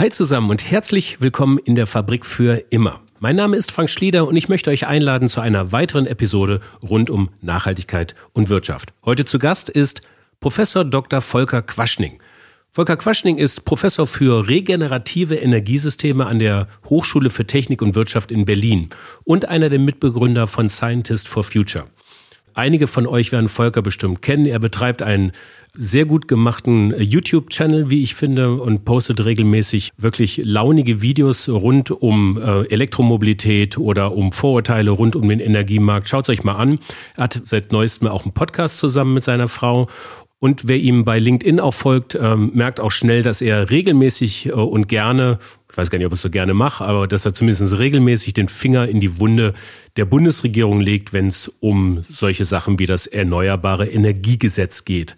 Hi zusammen und herzlich willkommen in der Fabrik für immer. Mein Name ist Frank Schlieder und ich möchte euch einladen zu einer weiteren Episode rund um Nachhaltigkeit und Wirtschaft. Heute zu Gast ist Professor Dr. Volker Quaschning. Volker Quaschning ist Professor für regenerative Energiesysteme an der Hochschule für Technik und Wirtschaft in Berlin und einer der Mitbegründer von Scientist for Future. Einige von euch werden Volker bestimmt kennen. Er betreibt einen sehr gut gemachten YouTube-Channel, wie ich finde, und postet regelmäßig wirklich launige Videos rund um äh, Elektromobilität oder um Vorurteile rund um den Energiemarkt. Schaut es euch mal an. Er hat seit neuestem auch einen Podcast zusammen mit seiner Frau und wer ihm bei LinkedIn auch folgt, ähm, merkt auch schnell, dass er regelmäßig äh, und gerne, ich weiß gar nicht, ob er es so gerne macht, aber dass er zumindest regelmäßig den Finger in die Wunde der Bundesregierung legt, wenn es um solche Sachen wie das Erneuerbare Energiegesetz geht.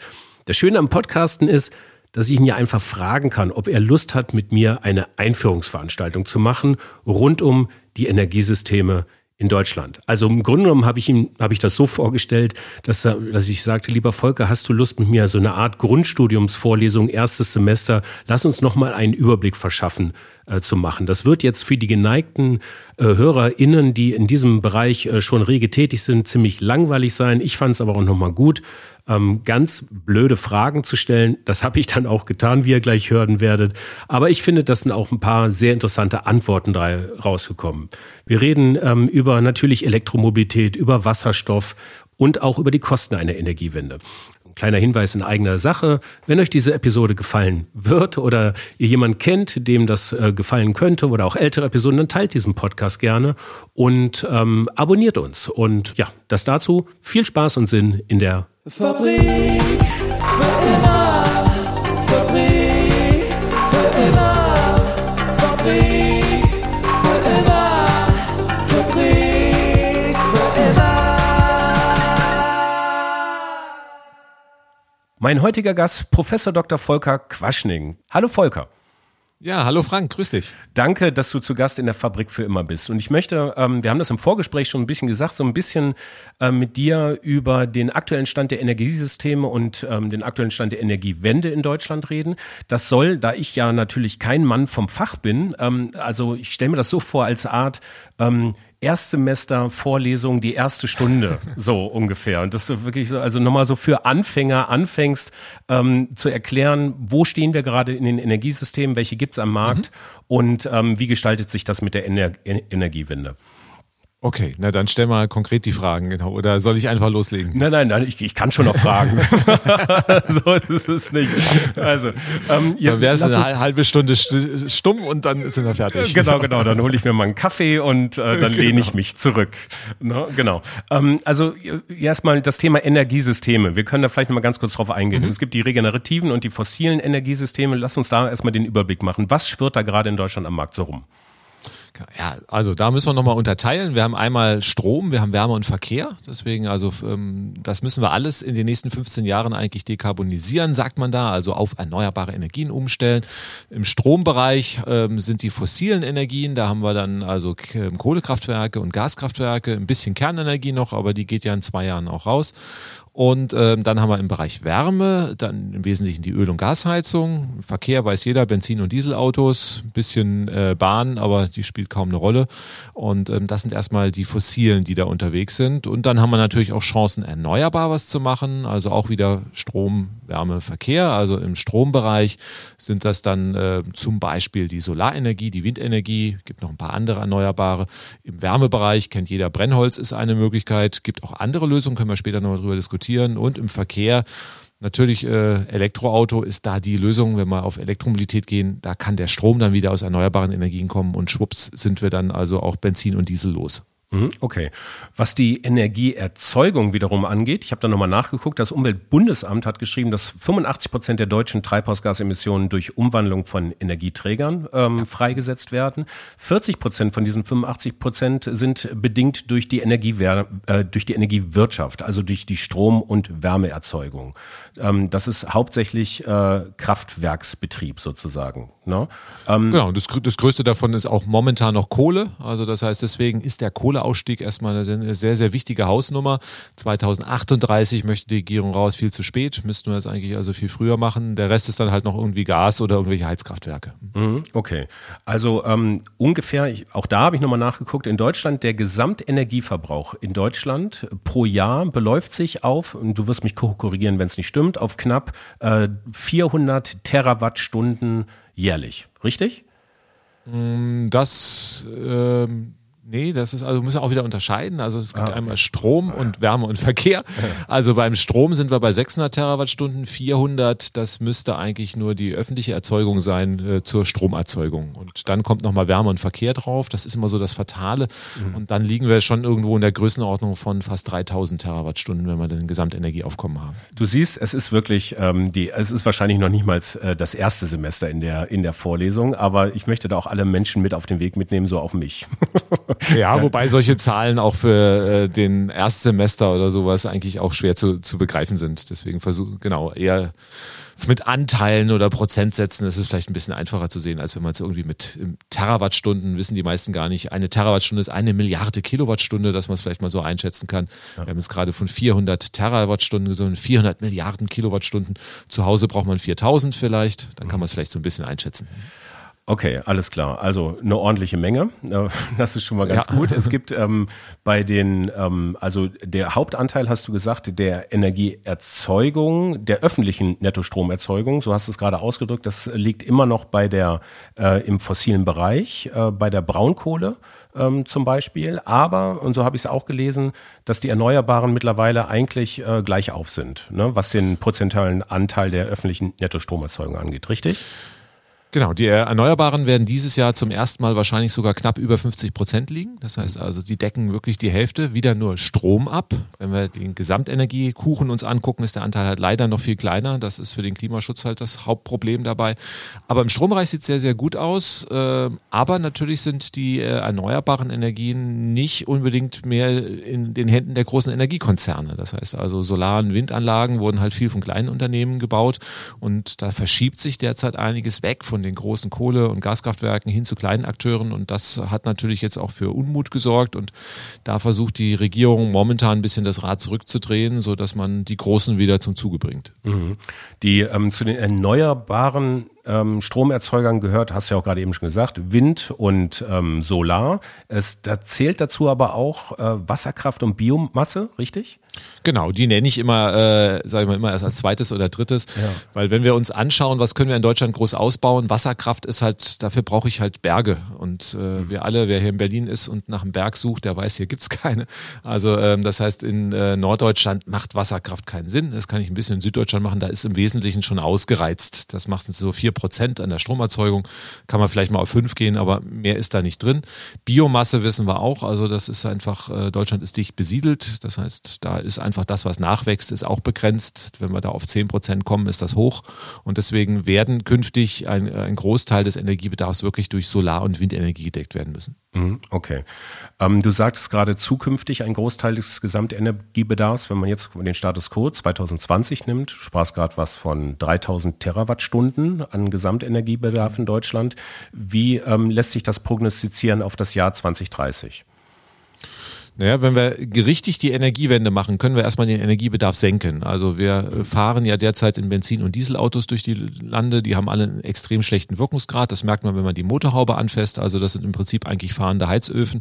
Das Schöne am Podcasten ist, dass ich ihn ja einfach fragen kann, ob er Lust hat, mit mir eine Einführungsveranstaltung zu machen rund um die Energiesysteme in Deutschland. Also im Grunde genommen habe ich ihm, habe ich das so vorgestellt, dass, er, dass ich sagte, lieber Volker, hast du Lust mit mir so eine Art Grundstudiumsvorlesung, erstes Semester, lass uns noch mal einen Überblick verschaffen äh, zu machen. Das wird jetzt für die geneigten äh, HörerInnen, die in diesem Bereich äh, schon rege tätig sind, ziemlich langweilig sein. Ich fand es aber auch noch mal gut, ähm, ganz blöde Fragen zu stellen. Das habe ich dann auch getan, wie ihr gleich hören werdet. Aber ich finde, das sind auch ein paar sehr interessante Antworten da rausgekommen. Wir reden ähm, über natürlich Elektromobilität, über Wasserstoff und auch über die Kosten einer Energiewende. Kleiner Hinweis in eigener Sache. Wenn euch diese Episode gefallen wird oder ihr jemanden kennt, dem das äh, gefallen könnte oder auch ältere Episoden, dann teilt diesen Podcast gerne und ähm, abonniert uns. Und ja, das dazu. Viel Spaß und Sinn in der Fabrik für immer. Mein heutiger Gast, Professor Dr. Volker Quaschning. Hallo Volker. Ja, hallo Frank, grüß dich. Danke, dass du zu Gast in der Fabrik für immer bist. Und ich möchte, ähm, wir haben das im Vorgespräch schon ein bisschen gesagt, so ein bisschen äh, mit dir über den aktuellen Stand der Energiesysteme und ähm, den aktuellen Stand der Energiewende in Deutschland reden. Das soll, da ich ja natürlich kein Mann vom Fach bin, ähm, also ich stelle mir das so vor als Art ähm, Erstsemester Vorlesung, die erste Stunde, so ungefähr. Und das ist wirklich so, also nochmal so für Anfänger anfängst ähm, zu erklären, wo stehen wir gerade in den Energiesystemen, welche gibt's am Markt mhm. und ähm, wie gestaltet sich das mit der Ener Energiewende. Okay, na dann stell mal konkret die Fragen, genau. Oder soll ich einfach loslegen? Nein, nein, nein, ich, ich kann schon noch fragen. so ist es nicht. Also, ähm, dann wäre es eine halbe Stunde stumm und dann sind wir fertig. Genau, genau. Dann hole ich mir mal einen Kaffee und äh, dann genau. lehne ich mich zurück. No, genau. Ähm, also erstmal das Thema Energiesysteme. Wir können da vielleicht noch mal ganz kurz drauf eingehen. Mhm. Es gibt die regenerativen und die fossilen Energiesysteme. Lass uns da erstmal den Überblick machen. Was schwirrt da gerade in Deutschland am Markt so rum? Ja, also da müssen wir nochmal unterteilen. Wir haben einmal Strom, wir haben Wärme und Verkehr. Deswegen, also ähm, das müssen wir alles in den nächsten 15 Jahren eigentlich dekarbonisieren, sagt man da, also auf erneuerbare Energien umstellen. Im Strombereich ähm, sind die fossilen Energien, da haben wir dann also ähm, Kohlekraftwerke und Gaskraftwerke, ein bisschen Kernenergie noch, aber die geht ja in zwei Jahren auch raus. Und ähm, dann haben wir im Bereich Wärme, dann im Wesentlichen die Öl- und Gasheizung. Verkehr weiß jeder, Benzin- und Dieselautos, ein bisschen äh, Bahn, aber die spielt kaum eine Rolle. Und ähm, das sind erstmal die Fossilen, die da unterwegs sind. Und dann haben wir natürlich auch Chancen, erneuerbar was zu machen. Also auch wieder Strom, Wärme, Verkehr. Also im Strombereich sind das dann äh, zum Beispiel die Solarenergie, die Windenergie, gibt noch ein paar andere Erneuerbare. Im Wärmebereich kennt jeder Brennholz ist eine Möglichkeit, gibt auch andere Lösungen, können wir später noch drüber diskutieren diskutieren und im Verkehr. Natürlich, äh, Elektroauto ist da die Lösung, wenn wir auf Elektromobilität gehen. Da kann der Strom dann wieder aus erneuerbaren Energien kommen und schwupps sind wir dann also auch Benzin und Diesel los. Mhm, okay. Was die Energieerzeugung wiederum angeht, ich habe da nochmal nachgeguckt, das Umweltbundesamt hat geschrieben, dass 85 Prozent der deutschen Treibhausgasemissionen durch Umwandlung von Energieträgern ähm, freigesetzt werden. 40 Prozent von diesen 85 Prozent sind bedingt durch die, Energiewer äh, durch die Energiewirtschaft, also durch die Strom- und Wärmeerzeugung. Ähm, das ist hauptsächlich äh, Kraftwerksbetrieb sozusagen. Ne? Ähm, genau, das, das größte davon ist auch momentan noch Kohle. Also das heißt, deswegen ist der Kohleausstieg erstmal eine sehr, sehr wichtige Hausnummer. 2038 möchte die Regierung raus, viel zu spät. Müssten wir das eigentlich also viel früher machen. Der Rest ist dann halt noch irgendwie Gas oder irgendwelche Heizkraftwerke. Mhm, okay, also ähm, ungefähr, auch da habe ich nochmal nachgeguckt, in Deutschland der Gesamtenergieverbrauch in Deutschland pro Jahr beläuft sich auf, und du wirst mich korrigieren, wenn es nicht stimmt, auf knapp äh, 400 Terawattstunden jährlich, richtig? Mm, das ähm, Nee, das ist, also müssen wir auch wieder unterscheiden. Also es gibt ah, okay. einmal Strom und Wärme und Verkehr. Also beim Strom sind wir bei 600 Terawattstunden, 400, das müsste eigentlich nur die öffentliche Erzeugung sein äh, zur Stromerzeugung. Und dann kommt nochmal Wärme und Verkehr drauf. Das ist immer so das Fatale. Mhm. Und dann liegen wir schon irgendwo in der Größenordnung von fast 3000 Terawattstunden, wenn wir den Gesamtenergieaufkommen haben. Du siehst, es ist wirklich, ähm, die, es ist wahrscheinlich noch nicht mal äh, das erste Semester in der, in der Vorlesung, aber ich möchte da auch alle Menschen mit auf den Weg mitnehmen, so auch mich. Ja, wobei solche Zahlen auch für äh, den Erstsemester oder sowas eigentlich auch schwer zu, zu begreifen sind. Deswegen versuche genau eher mit Anteilen oder Prozentsätzen ist es vielleicht ein bisschen einfacher zu sehen, als wenn man es irgendwie mit Terawattstunden, wissen die meisten gar nicht. Eine Terawattstunde ist eine Milliarde Kilowattstunde, dass man es vielleicht mal so einschätzen kann. Ja. Wir haben jetzt gerade von 400 Terawattstunden gesungen, 400 Milliarden Kilowattstunden. Zu Hause braucht man 4000 vielleicht, dann kann man es vielleicht so ein bisschen einschätzen. Okay, alles klar. Also eine ordentliche Menge. Äh, das ist schon mal ganz ja. gut. Es gibt ähm, bei den, ähm, also der Hauptanteil, hast du gesagt, der Energieerzeugung, der öffentlichen Nettostromerzeugung, so hast du es gerade ausgedrückt, das liegt immer noch bei der äh, im fossilen Bereich, äh, bei der Braunkohle. Ähm, zum Beispiel. Aber, und so habe ich es auch gelesen, dass die Erneuerbaren mittlerweile eigentlich äh, gleich auf sind, ne, was den prozentualen Anteil der öffentlichen Nettostromerzeugung angeht, richtig? Genau, die Erneuerbaren werden dieses Jahr zum ersten Mal wahrscheinlich sogar knapp über 50 Prozent liegen. Das heißt also, die decken wirklich die Hälfte wieder nur Strom ab. Wenn wir den Gesamtenergiekuchen uns angucken, ist der Anteil halt leider noch viel kleiner. Das ist für den Klimaschutz halt das Hauptproblem dabei. Aber im Strombereich sieht es sehr, sehr gut aus. Ähm, aber natürlich sind die äh, erneuerbaren Energien nicht unbedingt mehr in den Händen der großen Energiekonzerne. Das heißt also, Solar- und Windanlagen wurden halt viel von kleinen Unternehmen gebaut und da verschiebt sich derzeit einiges weg von den großen Kohle- und Gaskraftwerken hin zu kleinen Akteuren. Und das hat natürlich jetzt auch für Unmut gesorgt. Und da versucht die Regierung momentan ein bisschen das Rad zurückzudrehen, sodass man die Großen wieder zum Zuge bringt. Mhm. Die ähm, zu den erneuerbaren ähm, Stromerzeugern gehört, hast du ja auch gerade eben schon gesagt, Wind und ähm, Solar. Es da zählt dazu aber auch äh, Wasserkraft und Biomasse, richtig? Genau, die nenne ich immer, äh, sage ich mal, immer erst als zweites oder drittes, ja. weil wenn wir uns anschauen, was können wir in Deutschland groß ausbauen, Wasserkraft ist halt, dafür brauche ich halt Berge und äh, mhm. wir alle, wer hier in Berlin ist und nach einem Berg sucht, der weiß, hier gibt's keine. Also ähm, das heißt, in äh, Norddeutschland macht Wasserkraft keinen Sinn, das kann ich ein bisschen in Süddeutschland machen, da ist im Wesentlichen schon ausgereizt. Das macht so vier Prozent an der Stromerzeugung, kann man vielleicht mal auf fünf gehen, aber mehr ist da nicht drin. Biomasse wissen wir auch, also das ist einfach, äh, Deutschland ist dicht besiedelt, das heißt, da ist einfach das, was nachwächst, ist auch begrenzt. Wenn wir da auf 10 Prozent kommen, ist das hoch. Und deswegen werden künftig ein, ein Großteil des Energiebedarfs wirklich durch Solar- und Windenergie gedeckt werden müssen. Mhm, okay. Ähm, du sagst gerade zukünftig ein Großteil des Gesamtenergiebedarfs, wenn man jetzt den Status quo 2020 nimmt, sprachst gerade was von 3000 Terawattstunden an Gesamtenergiebedarf in Deutschland. Wie ähm, lässt sich das prognostizieren auf das Jahr 2030? Naja, wenn wir richtig die Energiewende machen, können wir erstmal den Energiebedarf senken. Also wir fahren ja derzeit in Benzin- und Dieselautos durch die Lande, die haben alle einen extrem schlechten Wirkungsgrad. Das merkt man, wenn man die Motorhaube anfasst. Also das sind im Prinzip eigentlich fahrende Heizöfen.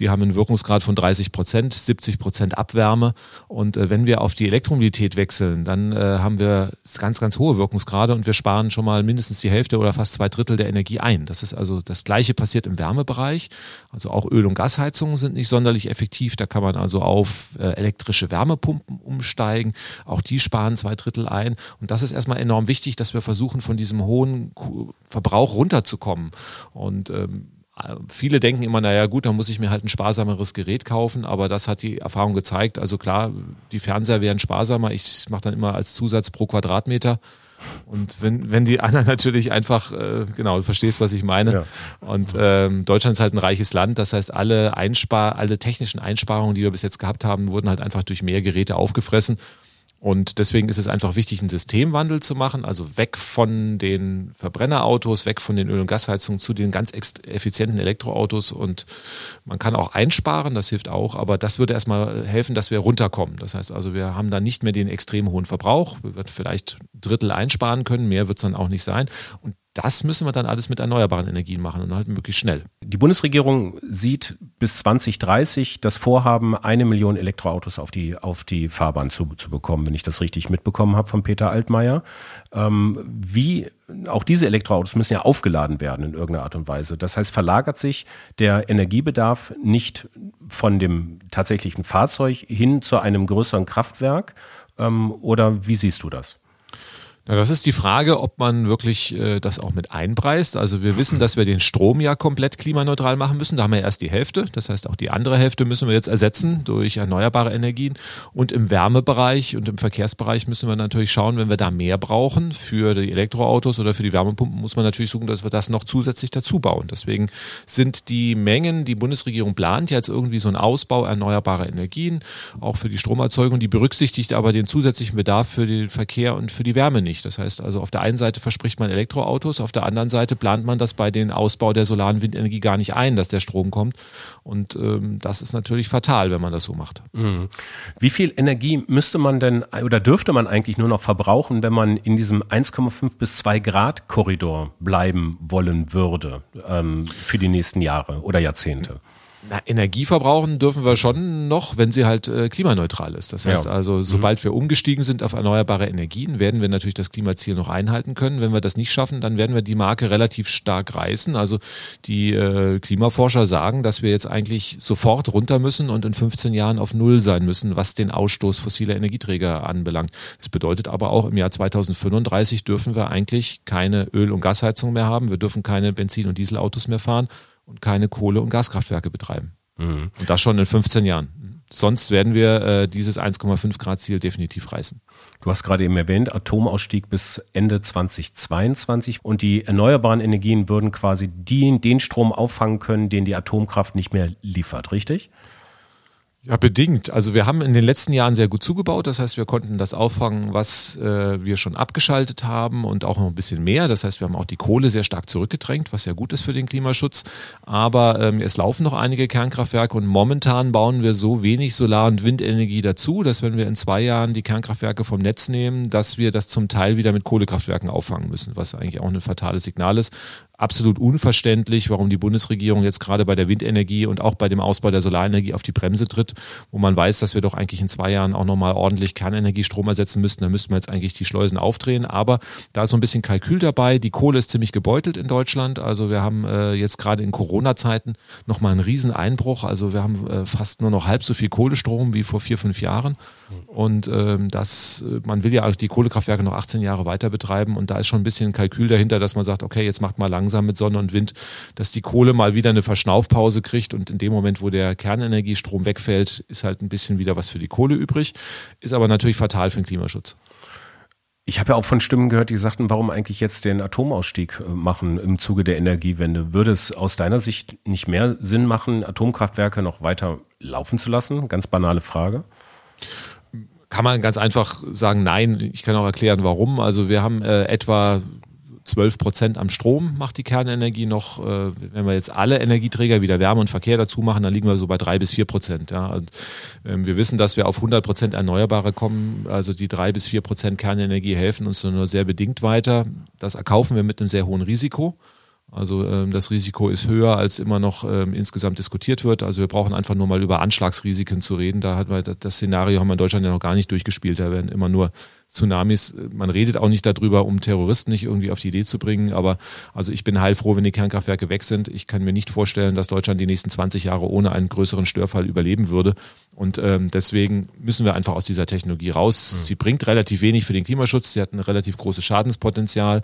Die haben einen Wirkungsgrad von 30 Prozent, 70 Prozent Abwärme. Und äh, wenn wir auf die Elektromobilität wechseln, dann äh, haben wir ganz, ganz hohe Wirkungsgrade und wir sparen schon mal mindestens die Hälfte oder fast zwei Drittel der Energie ein. Das ist also das Gleiche passiert im Wärmebereich. Also auch Öl- und Gasheizungen sind nicht sonderlich effektiv effektiv. Da kann man also auf äh, elektrische Wärmepumpen umsteigen. Auch die sparen zwei Drittel ein. Und das ist erstmal enorm wichtig, dass wir versuchen, von diesem hohen Verbrauch runterzukommen. Und ähm, Viele denken immer, naja gut, dann muss ich mir halt ein sparsameres Gerät kaufen, aber das hat die Erfahrung gezeigt. Also klar, die Fernseher wären sparsamer. Ich mache dann immer als Zusatz pro Quadratmeter und wenn, wenn die anderen natürlich einfach, äh, genau, du verstehst, was ich meine. Ja. Und ähm, Deutschland ist halt ein reiches Land, das heißt, alle Einspar, alle technischen Einsparungen, die wir bis jetzt gehabt haben, wurden halt einfach durch mehr Geräte aufgefressen. Und deswegen ist es einfach wichtig, einen Systemwandel zu machen, also weg von den Verbrennerautos, weg von den Öl- und Gasheizungen zu den ganz effizienten Elektroautos. Und man kann auch einsparen, das hilft auch, aber das würde erstmal helfen, dass wir runterkommen. Das heißt also, wir haben dann nicht mehr den extrem hohen Verbrauch. Wir werden vielleicht Drittel einsparen können, mehr wird es dann auch nicht sein. Und das müssen wir dann alles mit erneuerbaren Energien machen und halt möglichst schnell. Die Bundesregierung sieht bis 2030 das Vorhaben, eine Million Elektroautos auf die, auf die Fahrbahn zu, zu bekommen, wenn ich das richtig mitbekommen habe von Peter Altmaier. Ähm, wie, auch diese Elektroautos müssen ja aufgeladen werden in irgendeiner Art und Weise. Das heißt, verlagert sich der Energiebedarf nicht von dem tatsächlichen Fahrzeug hin zu einem größeren Kraftwerk? Ähm, oder wie siehst du das? Na, das ist die Frage, ob man wirklich äh, das auch mit einpreist. Also wir wissen, dass wir den Strom ja komplett klimaneutral machen müssen. Da haben wir erst die Hälfte. Das heißt, auch die andere Hälfte müssen wir jetzt ersetzen durch erneuerbare Energien. Und im Wärmebereich und im Verkehrsbereich müssen wir natürlich schauen, wenn wir da mehr brauchen für die Elektroautos oder für die Wärmepumpen, muss man natürlich suchen, dass wir das noch zusätzlich dazu bauen. Deswegen sind die Mengen, die Bundesregierung plant jetzt irgendwie so einen Ausbau erneuerbarer Energien, auch für die Stromerzeugung. Die berücksichtigt aber den zusätzlichen Bedarf für den Verkehr und für die Wärme nicht nicht. Das heißt also, auf der einen Seite verspricht man Elektroautos, auf der anderen Seite plant man das bei den Ausbau der solaren Windenergie gar nicht ein, dass der Strom kommt. Und ähm, das ist natürlich fatal, wenn man das so macht. Mhm. Wie viel Energie müsste man denn oder dürfte man eigentlich nur noch verbrauchen, wenn man in diesem 1,5 bis 2 Grad Korridor bleiben wollen würde ähm, für die nächsten Jahre oder Jahrzehnte? Na, Energie verbrauchen dürfen wir schon noch, wenn sie halt äh, klimaneutral ist. Das heißt ja. also, mhm. sobald mhm. wir umgestiegen sind auf erneuerbare Energien, werden wir natürlich das Klimaziel noch einhalten können. Wenn wir das nicht schaffen, dann werden wir die Marke relativ stark reißen. Also die äh, Klimaforscher sagen, dass wir jetzt eigentlich sofort runter müssen und in 15 Jahren auf Null sein müssen, was den Ausstoß fossiler Energieträger anbelangt. Das bedeutet aber auch, im Jahr 2035 dürfen wir eigentlich keine Öl- und Gasheizung mehr haben. Wir dürfen keine Benzin- und Dieselautos mehr fahren und keine Kohle- und Gaskraftwerke betreiben. Mhm. Und das schon in 15 Jahren. Sonst werden wir äh, dieses 1,5 Grad Ziel definitiv reißen. Du hast gerade eben erwähnt, Atomausstieg bis Ende 2022 und die erneuerbaren Energien würden quasi den, den Strom auffangen können, den die Atomkraft nicht mehr liefert, richtig? Ja, bedingt. Also wir haben in den letzten Jahren sehr gut zugebaut. Das heißt, wir konnten das auffangen, was äh, wir schon abgeschaltet haben und auch noch ein bisschen mehr. Das heißt, wir haben auch die Kohle sehr stark zurückgedrängt, was ja gut ist für den Klimaschutz. Aber ähm, es laufen noch einige Kernkraftwerke und momentan bauen wir so wenig Solar- und Windenergie dazu, dass wenn wir in zwei Jahren die Kernkraftwerke vom Netz nehmen, dass wir das zum Teil wieder mit Kohlekraftwerken auffangen müssen, was eigentlich auch ein fatales Signal ist absolut unverständlich, warum die Bundesregierung jetzt gerade bei der Windenergie und auch bei dem Ausbau der Solarenergie auf die Bremse tritt, wo man weiß, dass wir doch eigentlich in zwei Jahren auch nochmal ordentlich Kernenergiestrom ersetzen müssten. Da müssten wir jetzt eigentlich die Schleusen aufdrehen. Aber da ist so ein bisschen Kalkül dabei. Die Kohle ist ziemlich gebeutelt in Deutschland. Also wir haben äh, jetzt gerade in Corona-Zeiten nochmal einen riesen Einbruch. Also wir haben äh, fast nur noch halb so viel Kohlestrom wie vor vier, fünf Jahren. Und ähm, das, äh, man will ja auch die Kohlekraftwerke noch 18 Jahre weiter betreiben. Und da ist schon ein bisschen Kalkül dahinter, dass man sagt, okay, jetzt macht mal langsam langsam mit Sonne und Wind, dass die Kohle mal wieder eine Verschnaufpause kriegt und in dem Moment, wo der Kernenergiestrom wegfällt, ist halt ein bisschen wieder was für die Kohle übrig, ist aber natürlich fatal für den Klimaschutz. Ich habe ja auch von Stimmen gehört, die sagten, warum eigentlich jetzt den Atomausstieg äh, machen im Zuge der Energiewende? Würde es aus deiner Sicht nicht mehr Sinn machen, Atomkraftwerke noch weiter laufen zu lassen? Ganz banale Frage kann man ganz einfach sagen, nein. Ich kann auch erklären, warum. Also wir haben äh, etwa 12 Prozent am Strom macht die Kernenergie noch. Äh, wenn wir jetzt alle Energieträger wieder Wärme und Verkehr dazu machen, dann liegen wir so bei drei bis vier Prozent. Ja. Und, ähm, wir wissen, dass wir auf 100 Prozent Erneuerbare kommen. Also die drei bis vier Prozent Kernenergie helfen uns nur sehr bedingt weiter. Das erkaufen wir mit einem sehr hohen Risiko. Also ähm, das Risiko ist höher, als immer noch ähm, insgesamt diskutiert wird. Also wir brauchen einfach nur mal über Anschlagsrisiken zu reden. Da hat man das Szenario haben wir in Deutschland ja noch gar nicht durchgespielt. Da werden immer nur Tsunamis, man redet auch nicht darüber, um Terroristen nicht irgendwie auf die Idee zu bringen, aber also ich bin heilfroh, wenn die Kernkraftwerke weg sind. Ich kann mir nicht vorstellen, dass Deutschland die nächsten 20 Jahre ohne einen größeren Störfall überleben würde. Und ähm, deswegen müssen wir einfach aus dieser Technologie raus. Mhm. Sie bringt relativ wenig für den Klimaschutz, sie hat ein relativ großes Schadenspotenzial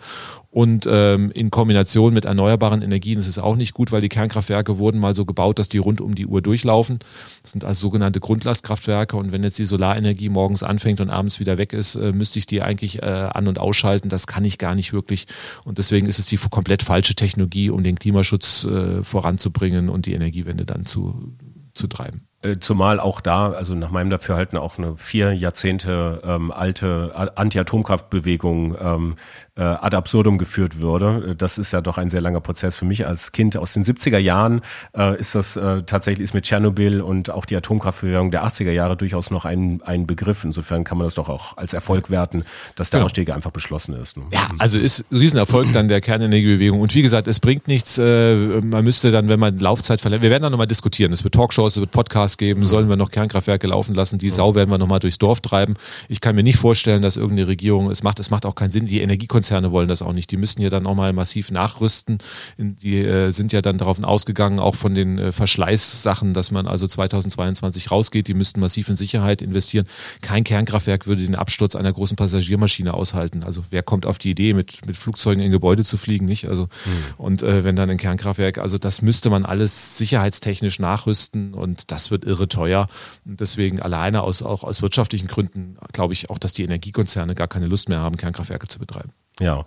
und ähm, in Kombination mit erneuerbaren Energien ist es auch nicht gut, weil die Kernkraftwerke wurden mal so gebaut, dass die rund um die Uhr durchlaufen. Das sind also sogenannte Grundlastkraftwerke und wenn jetzt die Solarenergie morgens anfängt und abends wieder weg ist, äh, müsste ich die eigentlich äh, an- und ausschalten. Das kann ich gar nicht wirklich. Und deswegen ist es die komplett falsche Technologie, um den Klimaschutz äh, voranzubringen und die Energiewende dann zu, zu treiben. Äh, zumal auch da, also nach meinem Dafürhalten auch eine vier Jahrzehnte ähm, alte Anti-Atomkraftbewegung ähm, äh, ad absurdum geführt würde. Das ist ja doch ein sehr langer Prozess für mich als Kind aus den 70er Jahren. Äh, ist das äh, tatsächlich ist mit Tschernobyl und auch die Atomkraftbewegung der 80er Jahre durchaus noch ein, ein Begriff. Insofern kann man das doch auch als Erfolg werten, dass der genau. Ausstieg einfach beschlossen ist. Ne? Ja, also ist Riesenerfolg dann der Kernenergiebewegung. Und wie gesagt, es bringt nichts. Äh, man müsste dann, wenn man Laufzeit verlängert, wir werden dann nochmal diskutieren. Es wird Talkshows, es wird Podcasts geben. Mhm. Sollen wir noch Kernkraftwerke laufen lassen? Die. Sau werden wir nochmal durchs Dorf treiben. Ich kann mir nicht vorstellen, dass irgendeine Regierung es macht. Es macht auch keinen Sinn. Die Energiekonzerne wollen das auch nicht. Die müssen ja dann auch mal massiv nachrüsten. Die äh, sind ja dann darauf ausgegangen, auch von den äh, Verschleißsachen, dass man also 2022 rausgeht. Die müssten massiv in Sicherheit investieren. Kein Kernkraftwerk würde den Absturz einer großen Passagiermaschine aushalten. Also wer kommt auf die Idee, mit, mit Flugzeugen in Gebäude zu fliegen, nicht? Also, mhm. und äh, wenn dann ein Kernkraftwerk, also das müsste man alles sicherheitstechnisch nachrüsten und das wird irre teuer. Und deswegen alleine aus, auch aus wirtschaftlichen Gründen glaube ich auch, dass die Energiekonzerne gar keine Lust mehr haben, Kernkraftwerke zu betreiben. Ja.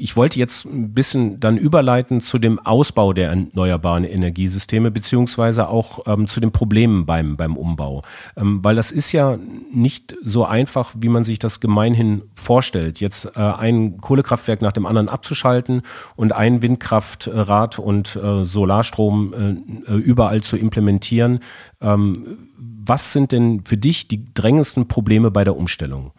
Ich wollte jetzt ein bisschen dann überleiten zu dem Ausbau der erneuerbaren Energiesysteme, beziehungsweise auch ähm, zu den Problemen beim, beim Umbau. Ähm, weil das ist ja nicht so einfach, wie man sich das gemeinhin vorstellt, jetzt äh, ein Kohlekraftwerk nach dem anderen abzuschalten und ein Windkraftrad und äh, Solarstrom äh, äh überall zu implementieren. Ähm, was sind denn für dich die drängendsten Probleme bei der Umstellung?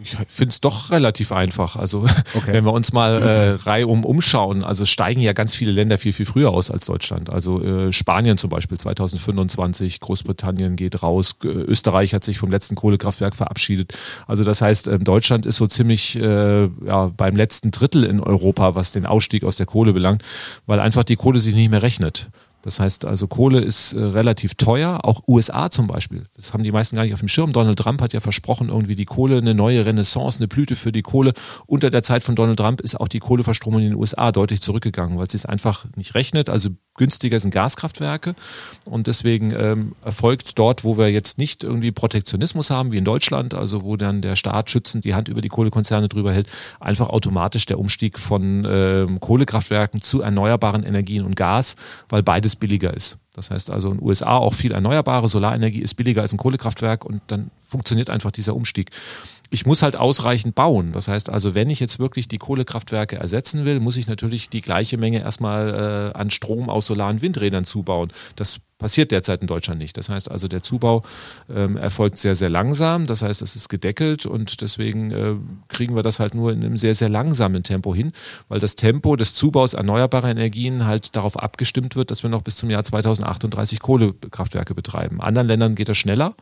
Ich finde es doch relativ einfach. Also okay. wenn wir uns mal äh, reihum umschauen, also steigen ja ganz viele Länder viel, viel früher aus als Deutschland. Also äh, Spanien zum Beispiel 2025, Großbritannien geht raus, Österreich hat sich vom letzten Kohlekraftwerk verabschiedet. Also das heißt, äh, Deutschland ist so ziemlich äh, ja, beim letzten Drittel in Europa, was den Ausstieg aus der Kohle belangt, weil einfach die Kohle sich nicht mehr rechnet. Das heißt also, Kohle ist äh, relativ teuer, auch USA zum Beispiel. Das haben die meisten gar nicht auf dem Schirm. Donald Trump hat ja versprochen, irgendwie die Kohle, eine neue Renaissance, eine Blüte für die Kohle. Unter der Zeit von Donald Trump ist auch die Kohleverstromung in den USA deutlich zurückgegangen, weil sie es einfach nicht rechnet. Also günstiger sind Gaskraftwerke und deswegen ähm, erfolgt dort, wo wir jetzt nicht irgendwie Protektionismus haben, wie in Deutschland, also wo dann der Staat schützend die Hand über die Kohlekonzerne drüber hält, einfach automatisch der Umstieg von ähm, Kohlekraftwerken zu erneuerbaren Energien und Gas, weil beides billiger ist. Das heißt also in den USA auch viel erneuerbare Solarenergie ist billiger als ein Kohlekraftwerk und dann funktioniert einfach dieser Umstieg ich muss halt ausreichend bauen. Das heißt also, wenn ich jetzt wirklich die Kohlekraftwerke ersetzen will, muss ich natürlich die gleiche Menge erstmal äh, an Strom aus Solar- und Windrädern zubauen. Das passiert derzeit in Deutschland nicht. Das heißt also, der Zubau ähm, erfolgt sehr, sehr langsam. Das heißt, es ist gedeckelt und deswegen äh, kriegen wir das halt nur in einem sehr, sehr langsamen Tempo hin, weil das Tempo des Zubaus erneuerbarer Energien halt darauf abgestimmt wird, dass wir noch bis zum Jahr 2038 Kohlekraftwerke betreiben. Anderen Ländern geht das schneller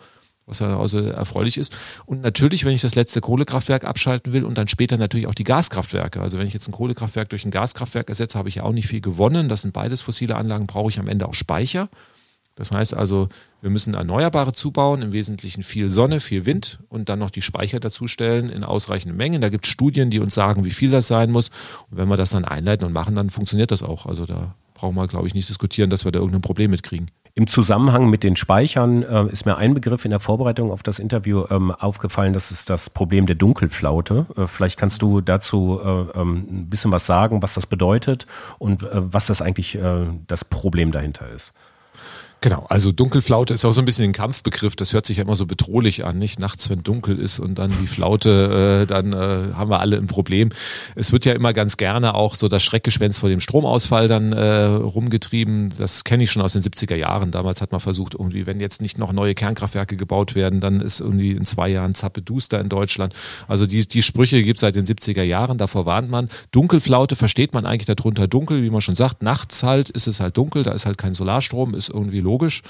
was ja also erfreulich ist. Und natürlich, wenn ich das letzte Kohlekraftwerk abschalten will und dann später natürlich auch die Gaskraftwerke. Also wenn ich jetzt ein Kohlekraftwerk durch ein Gaskraftwerk ersetze, habe ich ja auch nicht viel gewonnen. Das sind beides fossile Anlagen, brauche ich am Ende auch Speicher. Das heißt also, wir müssen Erneuerbare zubauen, im Wesentlichen viel Sonne, viel Wind und dann noch die Speicher dazustellen in ausreichenden Mengen. Da gibt es Studien, die uns sagen, wie viel das sein muss. Und wenn wir das dann einleiten und machen, dann funktioniert das auch. Also da brauchen wir, glaube ich, nicht diskutieren, dass wir da irgendein Problem mitkriegen. Im Zusammenhang mit den Speichern äh, ist mir ein Begriff in der Vorbereitung auf das Interview ähm, aufgefallen, das ist das Problem der Dunkelflaute. Äh, vielleicht kannst du dazu äh, ähm, ein bisschen was sagen, was das bedeutet und äh, was das eigentlich äh, das Problem dahinter ist. Genau, also Dunkelflaute ist auch so ein bisschen ein Kampfbegriff, das hört sich ja immer so bedrohlich an, nicht? Nachts, wenn dunkel ist und dann die Flaute, äh, dann äh, haben wir alle ein Problem. Es wird ja immer ganz gerne auch so das Schreckgespenst vor dem Stromausfall dann äh, rumgetrieben. Das kenne ich schon aus den 70er Jahren. Damals hat man versucht, irgendwie, wenn jetzt nicht noch neue Kernkraftwerke gebaut werden, dann ist irgendwie in zwei Jahren Zappe Duster in Deutschland. Also die, die Sprüche gibt es seit den 70er Jahren, davor warnt man. Dunkelflaute versteht man eigentlich darunter dunkel, wie man schon sagt. Nachts halt ist es halt dunkel, da ist halt kein Solarstrom, ist irgendwie logisch.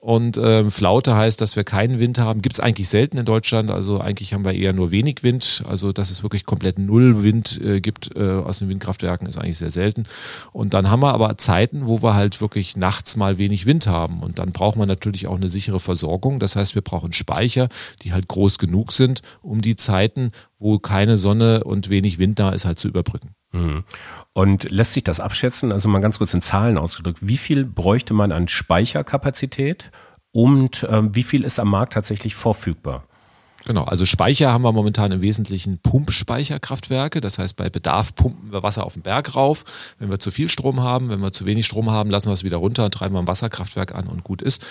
Und ähm, Flaute heißt, dass wir keinen Wind haben. Gibt es eigentlich selten in Deutschland. Also eigentlich haben wir eher nur wenig Wind. Also dass es wirklich komplett null Wind äh, gibt äh, aus den Windkraftwerken ist eigentlich sehr selten. Und dann haben wir aber Zeiten, wo wir halt wirklich nachts mal wenig Wind haben. Und dann braucht man natürlich auch eine sichere Versorgung. Das heißt, wir brauchen Speicher, die halt groß genug sind, um die Zeiten, wo keine Sonne und wenig Wind da ist, halt zu überbrücken. Mhm. Und lässt sich das abschätzen, also mal ganz kurz in Zahlen ausgedrückt, wie viel bräuchte man an Speicherkapazität und äh, wie viel ist am Markt tatsächlich verfügbar? Genau, also Speicher haben wir momentan im Wesentlichen Pumpspeicherkraftwerke. Das heißt, bei Bedarf pumpen wir Wasser auf den Berg rauf. Wenn wir zu viel Strom haben, wenn wir zu wenig Strom haben, lassen wir es wieder runter, treiben wir ein Wasserkraftwerk an und gut ist.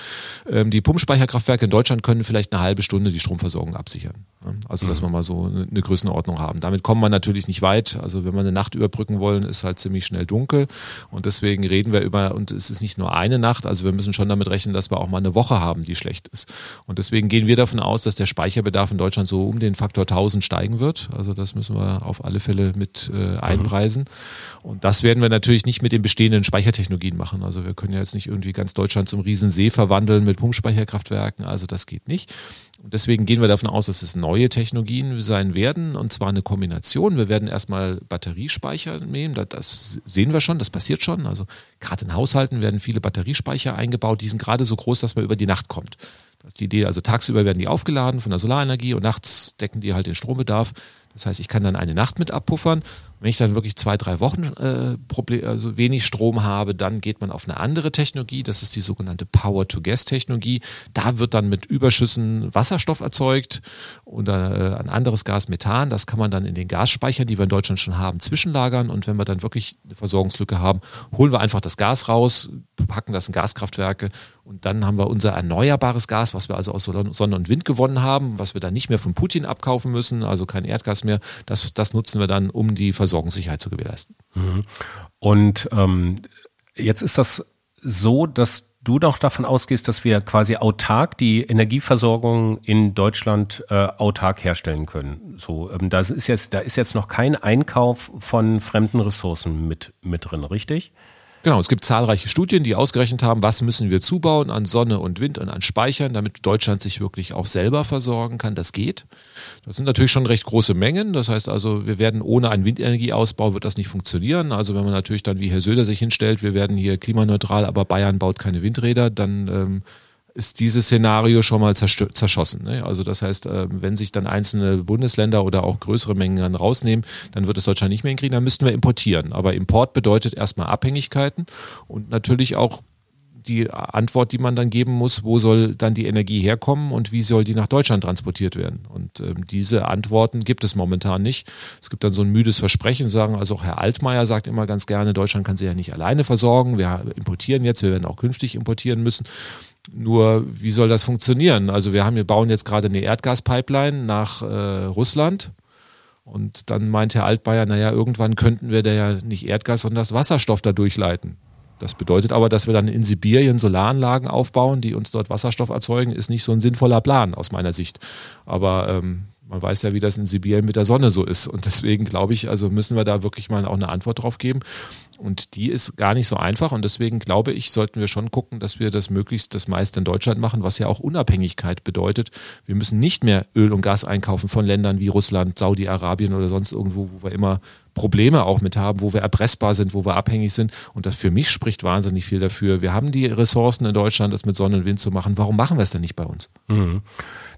Ähm, die Pumpspeicherkraftwerke in Deutschland können vielleicht eine halbe Stunde die Stromversorgung absichern. Also, dass mhm. wir mal so eine Größenordnung haben. Damit kommen wir natürlich nicht weit. Also, wenn wir eine Nacht überbrücken wollen, ist halt ziemlich schnell dunkel. Und deswegen reden wir über, und es ist nicht nur eine Nacht, also wir müssen schon damit rechnen, dass wir auch mal eine Woche haben, die schlecht ist. Und deswegen gehen wir davon aus, dass der Speicherbedarf Bedarf in Deutschland so um den Faktor 1000 steigen wird. Also das müssen wir auf alle Fälle mit äh, einpreisen. Mhm. Und das werden wir natürlich nicht mit den bestehenden Speichertechnologien machen. Also wir können ja jetzt nicht irgendwie ganz Deutschland zum Riesensee verwandeln mit Pumpspeicherkraftwerken. Also das geht nicht. Und deswegen gehen wir davon aus, dass es neue Technologien sein werden, und zwar eine Kombination. Wir werden erstmal Batteriespeicher nehmen, das sehen wir schon, das passiert schon. Also gerade in Haushalten werden viele Batteriespeicher eingebaut, die sind gerade so groß, dass man über die Nacht kommt. Das ist die Idee, also tagsüber werden die aufgeladen von der Solarenergie und nachts decken die halt den Strombedarf. Das heißt, ich kann dann eine Nacht mit abpuffern wenn ich dann wirklich zwei, drei Wochen äh, also wenig Strom habe, dann geht man auf eine andere Technologie. Das ist die sogenannte Power-to-Gas-Technologie. Da wird dann mit Überschüssen Wasserstoff erzeugt oder äh, ein anderes Gas Methan. Das kann man dann in den Gasspeichern, die wir in Deutschland schon haben, zwischenlagern. Und wenn wir dann wirklich eine Versorgungslücke haben, holen wir einfach das Gas raus, packen das in Gaskraftwerke und dann haben wir unser erneuerbares Gas, was wir also aus Sonne und Wind gewonnen haben, was wir dann nicht mehr von Putin abkaufen müssen, also kein Erdgas mehr. Das, das nutzen wir dann, um die Versorgung Versorgungssicherheit zu gewährleisten. Mhm. Und ähm, jetzt ist das so, dass du doch davon ausgehst, dass wir quasi autark die Energieversorgung in Deutschland äh, autark herstellen können. So, ähm, da ist jetzt, da ist jetzt noch kein Einkauf von fremden Ressourcen mit, mit drin, richtig? Genau, es gibt zahlreiche Studien, die ausgerechnet haben, was müssen wir zubauen an Sonne und Wind und an Speichern, damit Deutschland sich wirklich auch selber versorgen kann. Das geht. Das sind natürlich schon recht große Mengen. Das heißt also, wir werden ohne einen Windenergieausbau wird das nicht funktionieren. Also wenn man natürlich dann wie Herr Söder sich hinstellt, wir werden hier klimaneutral, aber Bayern baut keine Windräder, dann ähm, ist dieses Szenario schon mal zerschossen. Ne? Also das heißt, ähm, wenn sich dann einzelne Bundesländer oder auch größere Mengen dann rausnehmen, dann wird es Deutschland nicht mehr hinkriegen, dann müssten wir importieren. Aber Import bedeutet erstmal Abhängigkeiten und natürlich auch die Antwort, die man dann geben muss, wo soll dann die Energie herkommen und wie soll die nach Deutschland transportiert werden? Und ähm, diese Antworten gibt es momentan nicht. Es gibt dann so ein müdes Versprechen, sagen also auch Herr Altmaier sagt immer ganz gerne, Deutschland kann sich ja nicht alleine versorgen. Wir importieren jetzt, wir werden auch künftig importieren müssen. Nur, wie soll das funktionieren? Also wir haben, wir bauen jetzt gerade eine Erdgaspipeline nach äh, Russland. Und dann meint Herr Altbayer, naja, irgendwann könnten wir da ja nicht Erdgas, sondern das Wasserstoff da durchleiten. Das bedeutet aber, dass wir dann in Sibirien Solaranlagen aufbauen, die uns dort Wasserstoff erzeugen, ist nicht so ein sinnvoller Plan aus meiner Sicht. Aber ähm, man weiß ja, wie das in Sibirien mit der Sonne so ist. Und deswegen glaube ich, also müssen wir da wirklich mal auch eine Antwort drauf geben. Und die ist gar nicht so einfach. Und deswegen glaube ich, sollten wir schon gucken, dass wir das möglichst das meiste in Deutschland machen, was ja auch Unabhängigkeit bedeutet. Wir müssen nicht mehr Öl und Gas einkaufen von Ländern wie Russland, Saudi-Arabien oder sonst irgendwo, wo wir immer Probleme auch mit haben, wo wir erpressbar sind, wo wir abhängig sind. Und das für mich spricht wahnsinnig viel dafür. Wir haben die Ressourcen in Deutschland, das mit Sonne und Wind zu machen. Warum machen wir es denn nicht bei uns? Mhm.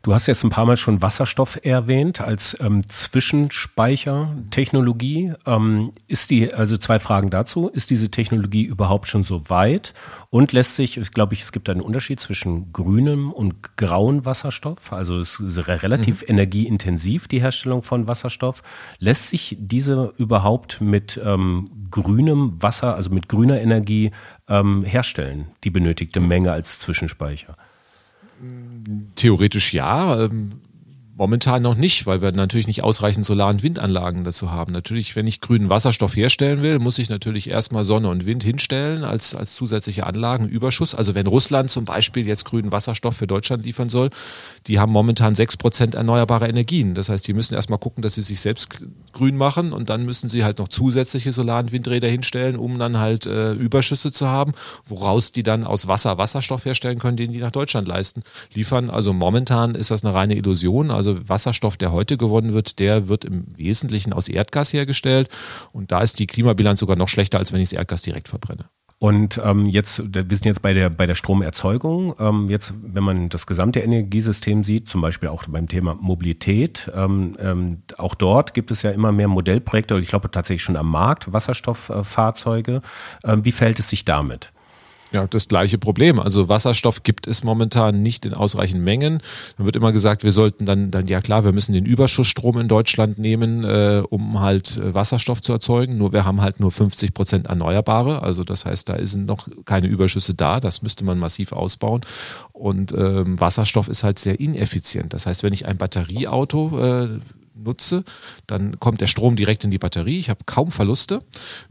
Du hast jetzt ein paar Mal schon Wasserstoff erwähnt als ähm, Zwischenspeichertechnologie. Ähm, ist die, also zwei Fragen dazu. Ist diese Technologie überhaupt schon so weit? Und lässt sich, ich glaube ich, es gibt einen Unterschied zwischen grünem und grauem Wasserstoff. Also es ist relativ mhm. energieintensiv, die Herstellung von Wasserstoff. Lässt sich diese überhaupt mit ähm, grünem Wasser, also mit grüner Energie ähm, herstellen, die benötigte Menge als Zwischenspeicher? Theoretisch ja. Ähm, Momentan noch nicht, weil wir natürlich nicht ausreichend Solar- und Windanlagen dazu haben. Natürlich, wenn ich grünen Wasserstoff herstellen will, muss ich natürlich erstmal Sonne und Wind hinstellen als, als zusätzliche Anlagenüberschuss. Also wenn Russland zum Beispiel jetzt grünen Wasserstoff für Deutschland liefern soll, die haben momentan sechs Prozent erneuerbare Energien. Das heißt, die müssen erstmal gucken, dass sie sich selbst grün machen und dann müssen sie halt noch zusätzliche Solar- und Windräder hinstellen, um dann halt äh, Überschüsse zu haben, woraus die dann aus Wasser Wasserstoff herstellen können, den die nach Deutschland leisten, liefern. Also momentan ist das eine reine Illusion. Also Wasserstoff, der heute gewonnen wird, der wird im Wesentlichen aus Erdgas hergestellt. Und da ist die Klimabilanz sogar noch schlechter, als wenn ich das Erdgas direkt verbrenne. Und ähm, jetzt, wir sind jetzt bei der bei der Stromerzeugung. Ähm, jetzt, wenn man das gesamte Energiesystem sieht, zum Beispiel auch beim Thema Mobilität, ähm, ähm, auch dort gibt es ja immer mehr Modellprojekte. Ich glaube tatsächlich schon am Markt Wasserstofffahrzeuge. Ähm, wie verhält es sich damit? Ja, das gleiche Problem. Also Wasserstoff gibt es momentan nicht in ausreichenden Mengen. Dann wird immer gesagt, wir sollten dann, dann ja klar, wir müssen den Überschussstrom in Deutschland nehmen, äh, um halt äh, Wasserstoff zu erzeugen. Nur wir haben halt nur 50 Prozent Erneuerbare. Also das heißt, da sind noch keine Überschüsse da. Das müsste man massiv ausbauen. Und ähm, Wasserstoff ist halt sehr ineffizient. Das heißt, wenn ich ein Batterieauto äh, nutze, dann kommt der Strom direkt in die Batterie. Ich habe kaum Verluste.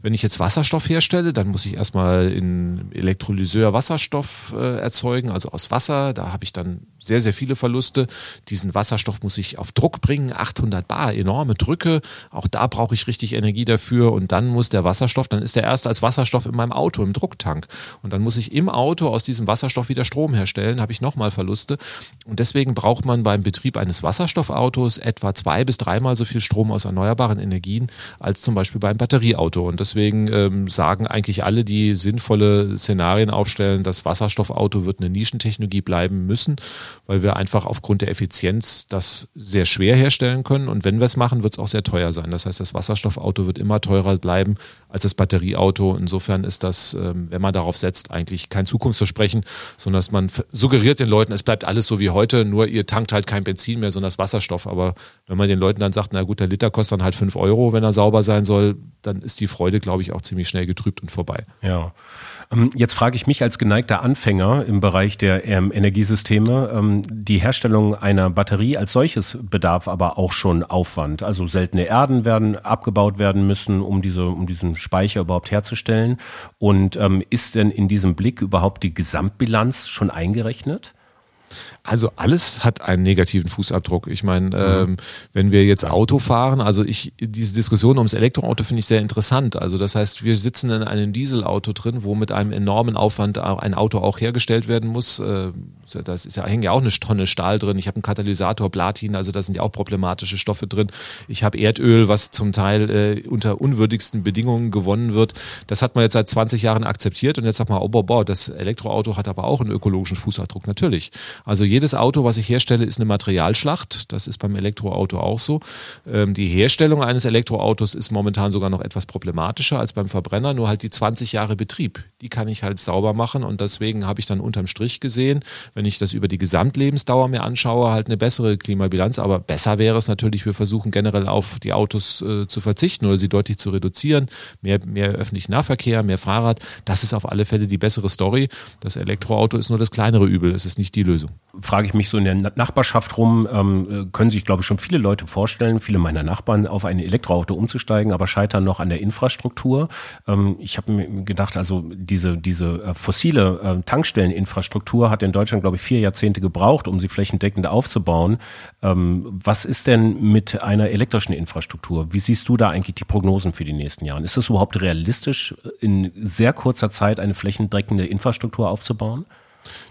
Wenn ich jetzt Wasserstoff herstelle, dann muss ich erstmal in Elektrolyseur Wasserstoff äh, erzeugen, also aus Wasser. Da habe ich dann sehr, sehr viele Verluste. Diesen Wasserstoff muss ich auf Druck bringen, 800 Bar, enorme Drücke. Auch da brauche ich richtig Energie dafür. Und dann muss der Wasserstoff, dann ist der erst als Wasserstoff in meinem Auto, im Drucktank. Und dann muss ich im Auto aus diesem Wasserstoff wieder Strom herstellen, habe ich nochmal Verluste. Und deswegen braucht man beim Betrieb eines Wasserstoffautos etwa zwei bis dreimal so viel Strom aus erneuerbaren Energien als zum Beispiel beim Batterieauto. Und deswegen ähm, sagen eigentlich alle, die sinnvolle Szenarien aufstellen, das Wasserstoffauto wird eine Nischentechnologie bleiben müssen, weil wir einfach aufgrund der Effizienz das sehr schwer herstellen können. Und wenn wir es machen, wird es auch sehr teuer sein. Das heißt, das Wasserstoffauto wird immer teurer bleiben als das Batterieauto. Insofern ist das, ähm, wenn man darauf setzt, eigentlich kein Zukunftsversprechen, sondern dass man suggeriert den Leuten, es bleibt alles so wie heute, nur ihr tankt halt kein Benzin mehr, sondern das Wasserstoff. Aber wenn man den Leuten dann sagt, na gut, der Liter kostet dann halt fünf Euro, wenn er sauber sein soll, dann ist die Freude, glaube ich, auch ziemlich schnell getrübt und vorbei. Ja. Ähm, jetzt frage ich mich als geneigter Anfänger im Bereich der ähm, Energiesysteme, ähm, die Herstellung einer Batterie als solches bedarf aber auch schon Aufwand. Also seltene Erden werden abgebaut werden müssen, um diese, um diesen Speicher überhaupt herzustellen. Und ähm, ist denn in diesem Blick überhaupt die Gesamtbilanz schon eingerechnet? Also alles hat einen negativen Fußabdruck. Ich meine, mhm. ähm, wenn wir jetzt Auto fahren, also ich, diese Diskussion ums Elektroauto finde ich sehr interessant. Also das heißt, wir sitzen in einem Dieselauto drin, wo mit einem enormen Aufwand ein Auto auch hergestellt werden muss. Äh, das ist ja, hängt ja auch eine Tonne Stahl drin. Ich habe einen Katalysator, Platin, also da sind ja auch problematische Stoffe drin. Ich habe Erdöl, was zum Teil äh, unter unwürdigsten Bedingungen gewonnen wird. Das hat man jetzt seit 20 Jahren akzeptiert und jetzt sagt man, oh, boah, boah, das Elektroauto hat aber auch einen ökologischen Fußabdruck, natürlich. Also jedes Auto, was ich herstelle, ist eine Materialschlacht. Das ist beim Elektroauto auch so. Ähm, die Herstellung eines Elektroautos ist momentan sogar noch etwas problematischer als beim Verbrenner, nur halt die 20 Jahre Betrieb, die kann ich halt sauber machen und deswegen habe ich dann unterm Strich gesehen, wenn ich das über die Gesamtlebensdauer mir anschaue, halt eine bessere Klimabilanz. Aber besser wäre es natürlich, wir versuchen generell auf die Autos äh, zu verzichten oder sie deutlich zu reduzieren. Mehr, mehr öffentlichen Nahverkehr, mehr Fahrrad. Das ist auf alle Fälle die bessere Story. Das Elektroauto ist nur das kleinere Übel. Es ist nicht die Lösung frage ich mich so in der Nachbarschaft rum, ähm, können sich, glaube ich, schon viele Leute vorstellen, viele meiner Nachbarn auf ein Elektroauto umzusteigen, aber scheitern noch an der Infrastruktur. Ähm, ich habe mir gedacht, also diese, diese äh, fossile äh, Tankstelleninfrastruktur hat in Deutschland, glaube ich, vier Jahrzehnte gebraucht, um sie flächendeckend aufzubauen. Ähm, was ist denn mit einer elektrischen Infrastruktur? Wie siehst du da eigentlich die Prognosen für die nächsten Jahre? Ist es überhaupt realistisch, in sehr kurzer Zeit eine flächendeckende Infrastruktur aufzubauen?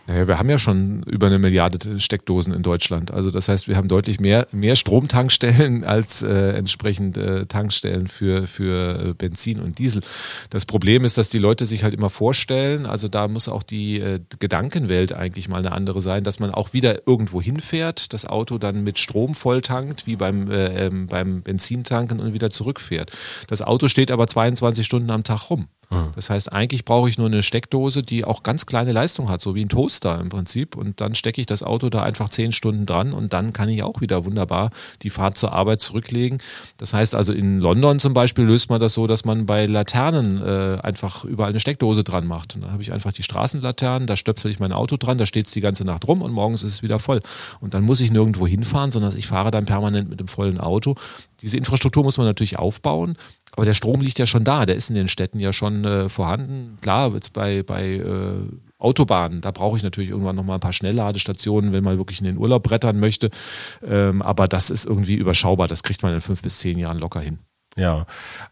Naja, wir haben ja schon über eine Milliarde Steckdosen in Deutschland. Also das heißt, wir haben deutlich mehr, mehr Stromtankstellen als äh, entsprechend äh, Tankstellen für, für äh, Benzin und Diesel. Das Problem ist, dass die Leute sich halt immer vorstellen, also da muss auch die äh, Gedankenwelt eigentlich mal eine andere sein, dass man auch wieder irgendwo hinfährt, das Auto dann mit Strom volltankt, wie beim, äh, ähm, beim Benzintanken und wieder zurückfährt. Das Auto steht aber 22 Stunden am Tag rum. Hm. Das heißt, eigentlich brauche ich nur eine Steckdose, die auch ganz kleine Leistung hat, so wie ein Toaster im Prinzip. Und dann stecke ich das Auto da einfach zehn Stunden dran und dann kann ich auch wieder wunderbar die Fahrt zur Arbeit zurücklegen. Das heißt also, in London zum Beispiel löst man das so, dass man bei Laternen äh, einfach überall eine Steckdose dran macht. Und dann habe ich einfach die Straßenlaternen, da stöpsel ich mein Auto dran, da steht es die ganze Nacht rum und morgens ist es wieder voll. Und dann muss ich nirgendwo hinfahren, sondern ich fahre dann permanent mit dem vollen Auto. Diese Infrastruktur muss man natürlich aufbauen, aber der Strom liegt ja schon da, der ist in den Städten ja schon äh, vorhanden. Klar, jetzt bei, bei äh, Autobahnen, da brauche ich natürlich irgendwann nochmal ein paar Schnellladestationen, wenn man wirklich in den Urlaub brettern möchte. Ähm, aber das ist irgendwie überschaubar, das kriegt man in fünf bis zehn Jahren locker hin. Ja,